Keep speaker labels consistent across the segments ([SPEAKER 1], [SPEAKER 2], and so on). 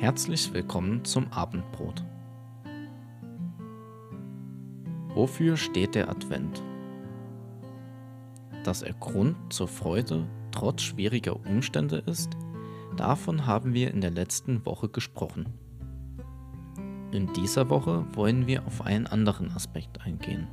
[SPEAKER 1] Herzlich willkommen zum Abendbrot. Wofür steht der Advent? Dass er Grund zur Freude trotz schwieriger Umstände ist, davon haben wir in der letzten Woche gesprochen. In dieser Woche wollen wir auf einen anderen Aspekt eingehen.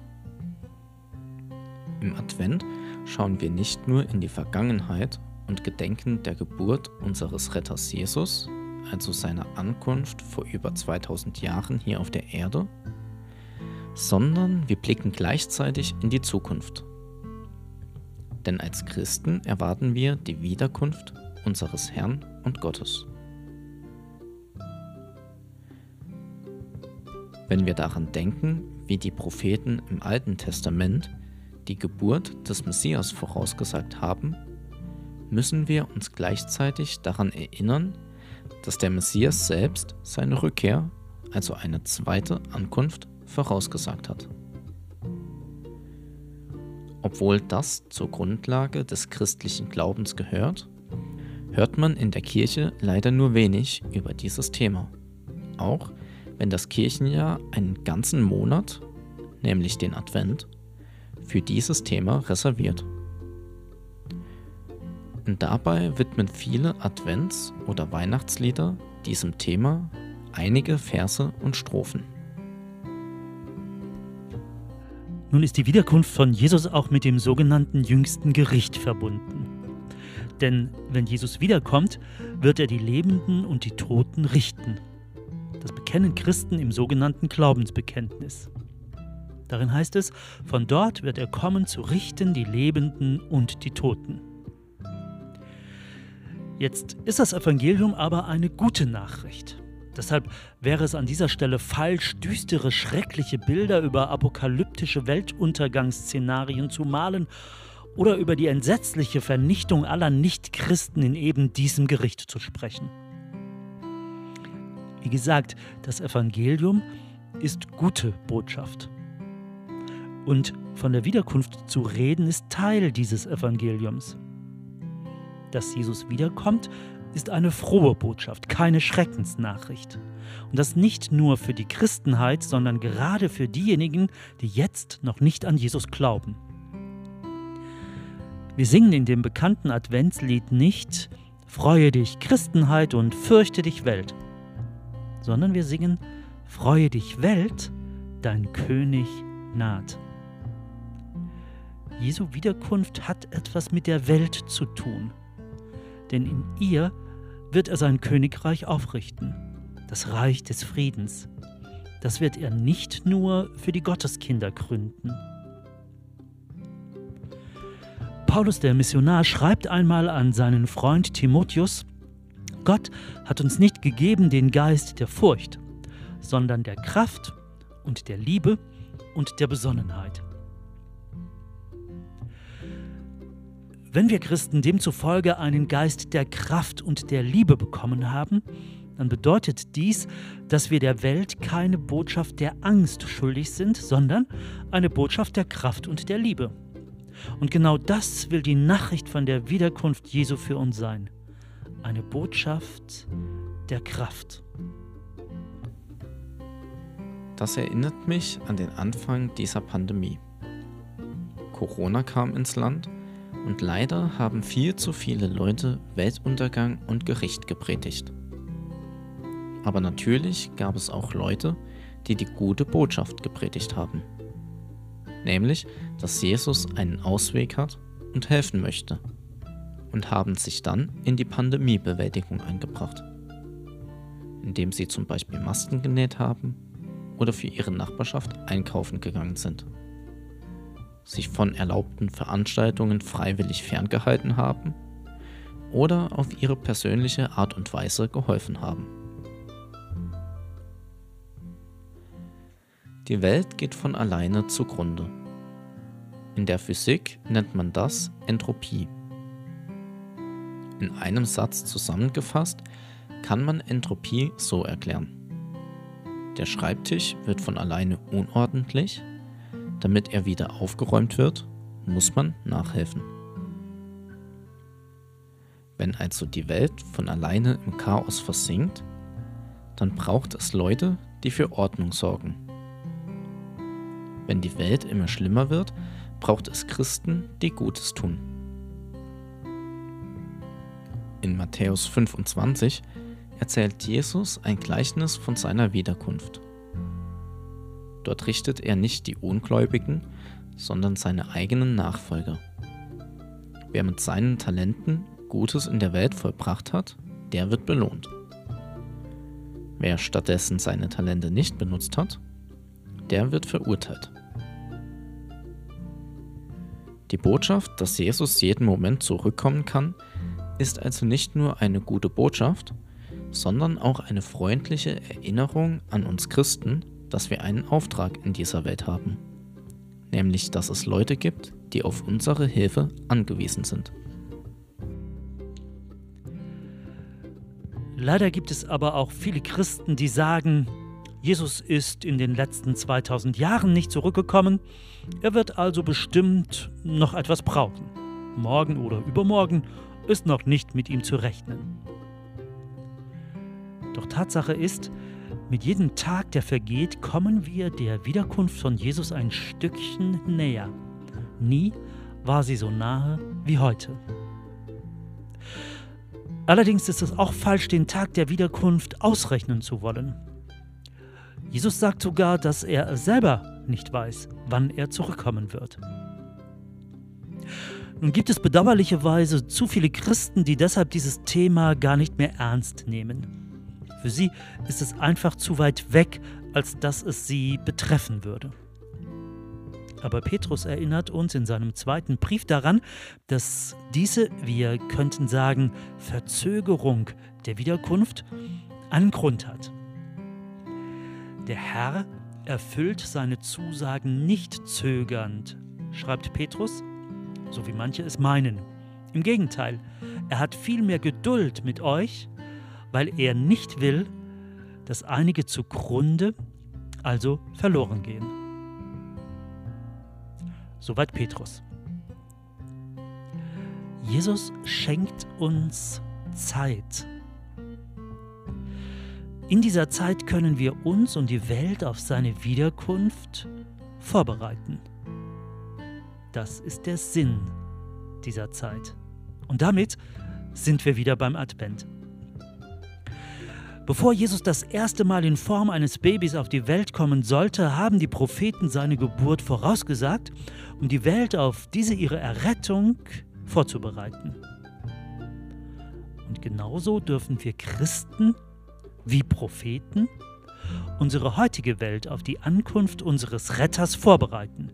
[SPEAKER 1] Im Advent schauen wir nicht nur in die Vergangenheit und gedenken der Geburt unseres Retters Jesus, also seiner Ankunft vor über 2000 Jahren hier auf der Erde, sondern wir blicken gleichzeitig in die Zukunft. Denn als Christen erwarten wir die Wiederkunft unseres Herrn und Gottes. Wenn wir daran denken, wie die Propheten im Alten Testament die Geburt des Messias vorausgesagt haben, müssen wir uns gleichzeitig daran erinnern, dass der Messias selbst seine Rückkehr, also eine zweite Ankunft, vorausgesagt hat. Obwohl das zur Grundlage des christlichen Glaubens gehört, hört man in der Kirche leider nur wenig über dieses Thema. Auch wenn das Kirchenjahr einen ganzen Monat, nämlich den Advent, für dieses Thema reserviert. Und dabei widmen viele Advents- oder Weihnachtslieder diesem Thema einige Verse und Strophen.
[SPEAKER 2] Nun ist die Wiederkunft von Jesus auch mit dem sogenannten jüngsten Gericht verbunden. Denn wenn Jesus wiederkommt, wird er die Lebenden und die Toten richten. Das bekennen Christen im sogenannten Glaubensbekenntnis. Darin heißt es, von dort wird er kommen zu richten die Lebenden und die Toten. Jetzt ist das Evangelium aber eine gute Nachricht. Deshalb wäre es an dieser Stelle falsch, düstere, schreckliche Bilder über apokalyptische Weltuntergangsszenarien zu malen oder über die entsetzliche Vernichtung aller Nichtchristen in eben diesem Gericht zu sprechen. Wie gesagt, das Evangelium ist gute Botschaft. Und von der Wiederkunft zu reden ist Teil dieses Evangeliums. Dass Jesus wiederkommt, ist eine frohe Botschaft, keine Schreckensnachricht. Und das nicht nur für die Christenheit, sondern gerade für diejenigen, die jetzt noch nicht an Jesus glauben. Wir singen in dem bekannten Adventslied nicht Freue dich Christenheit und fürchte dich Welt, sondern wir singen Freue dich Welt, dein König naht. Jesu Wiederkunft hat etwas mit der Welt zu tun denn in ihr wird er sein Königreich aufrichten, das Reich des Friedens. Das wird er nicht nur für die Gotteskinder gründen. Paulus der Missionar schreibt einmal an seinen Freund Timotheus, Gott hat uns nicht gegeben den Geist der Furcht, sondern der Kraft und der Liebe und der Besonnenheit. Wenn wir Christen demzufolge einen Geist der Kraft und der Liebe bekommen haben, dann bedeutet dies, dass wir der Welt keine Botschaft der Angst schuldig sind, sondern eine Botschaft der Kraft und der Liebe. Und genau das will die Nachricht von der Wiederkunft Jesu für uns sein. Eine Botschaft der Kraft.
[SPEAKER 1] Das erinnert mich an den Anfang dieser Pandemie. Corona kam ins Land und leider haben viel zu viele Leute Weltuntergang und Gericht gepredigt. Aber natürlich gab es auch Leute, die die gute Botschaft gepredigt haben. Nämlich, dass Jesus einen Ausweg hat und helfen möchte. Und haben sich dann in die Pandemiebewältigung eingebracht. Indem sie zum Beispiel Masken genäht haben oder für ihre Nachbarschaft einkaufen gegangen sind sich von erlaubten Veranstaltungen freiwillig ferngehalten haben oder auf ihre persönliche Art und Weise geholfen haben. Die Welt geht von alleine zugrunde. In der Physik nennt man das Entropie. In einem Satz zusammengefasst kann man Entropie so erklären. Der Schreibtisch wird von alleine unordentlich damit er wieder aufgeräumt wird, muss man nachhelfen. Wenn also die Welt von alleine im Chaos versinkt, dann braucht es Leute, die für Ordnung sorgen. Wenn die Welt immer schlimmer wird, braucht es Christen, die Gutes tun. In Matthäus 25 erzählt Jesus ein Gleichnis von seiner Wiederkunft. Dort richtet er nicht die Ungläubigen, sondern seine eigenen Nachfolger. Wer mit seinen Talenten Gutes in der Welt vollbracht hat, der wird belohnt. Wer stattdessen seine Talente nicht benutzt hat, der wird verurteilt. Die Botschaft, dass Jesus jeden Moment zurückkommen kann, ist also nicht nur eine gute Botschaft, sondern auch eine freundliche Erinnerung an uns Christen, dass wir einen Auftrag in dieser Welt haben, nämlich dass es Leute gibt, die auf unsere Hilfe angewiesen sind.
[SPEAKER 2] Leider gibt es aber auch viele Christen, die sagen, Jesus ist in den letzten 2000 Jahren nicht zurückgekommen, er wird also bestimmt noch etwas brauchen. Morgen oder übermorgen ist noch nicht mit ihm zu rechnen. Doch Tatsache ist, mit jedem Tag, der vergeht, kommen wir der Wiederkunft von Jesus ein Stückchen näher. Nie war sie so nahe wie heute. Allerdings ist es auch falsch, den Tag der Wiederkunft ausrechnen zu wollen. Jesus sagt sogar, dass er selber nicht weiß, wann er zurückkommen wird. Nun gibt es bedauerlicherweise zu viele Christen, die deshalb dieses Thema gar nicht mehr ernst nehmen. Für sie ist es einfach zu weit weg, als dass es sie betreffen würde. Aber Petrus erinnert uns in seinem zweiten Brief daran, dass diese, wir könnten sagen, Verzögerung der Wiederkunft einen Grund hat. Der Herr erfüllt seine Zusagen nicht zögernd, schreibt Petrus, so wie manche es meinen. Im Gegenteil, er hat viel mehr Geduld mit euch, weil er nicht will, dass einige zugrunde, also verloren gehen. Soweit Petrus. Jesus schenkt uns Zeit. In dieser Zeit können wir uns und die Welt auf seine Wiederkunft vorbereiten. Das ist der Sinn dieser Zeit. Und damit sind wir wieder beim Advent. Bevor Jesus das erste Mal in Form eines Babys auf die Welt kommen sollte, haben die Propheten seine Geburt vorausgesagt, um die Welt auf diese ihre Errettung vorzubereiten. Und genauso dürfen wir Christen wie Propheten unsere heutige Welt auf die Ankunft unseres Retters vorbereiten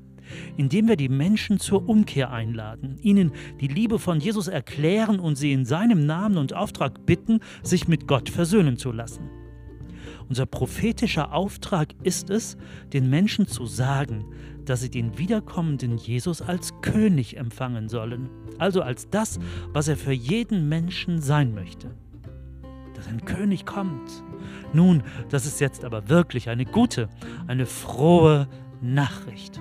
[SPEAKER 2] indem wir die Menschen zur Umkehr einladen, ihnen die Liebe von Jesus erklären und sie in seinem Namen und Auftrag bitten, sich mit Gott versöhnen zu lassen. Unser prophetischer Auftrag ist es, den Menschen zu sagen, dass sie den wiederkommenden Jesus als König empfangen sollen, also als das, was er für jeden Menschen sein möchte. Dass ein König kommt. Nun, das ist jetzt aber wirklich eine gute, eine frohe Nachricht.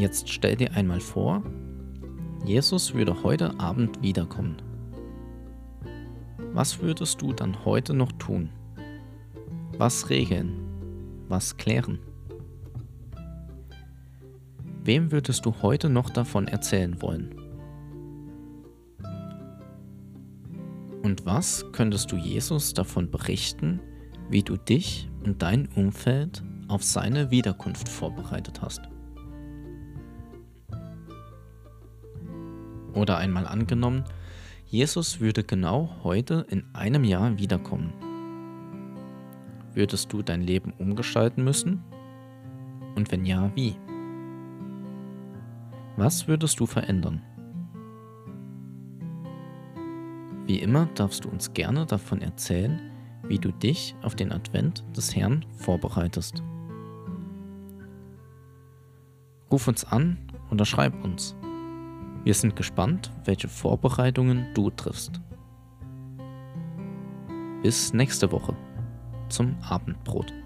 [SPEAKER 1] Jetzt stell dir einmal vor, Jesus würde heute Abend wiederkommen. Was würdest du dann heute noch tun? Was regeln? Was klären? Wem würdest du heute noch davon erzählen wollen? Und was könntest du Jesus davon berichten, wie du dich und dein Umfeld auf seine Wiederkunft vorbereitet hast? Oder einmal angenommen, Jesus würde genau heute in einem Jahr wiederkommen. Würdest du dein Leben umgestalten müssen? Und wenn ja, wie? Was würdest du verändern? Wie immer darfst du uns gerne davon erzählen, wie du dich auf den Advent des Herrn vorbereitest. Ruf uns an oder schreib uns. Wir sind gespannt, welche Vorbereitungen du triffst. Bis nächste Woche zum Abendbrot.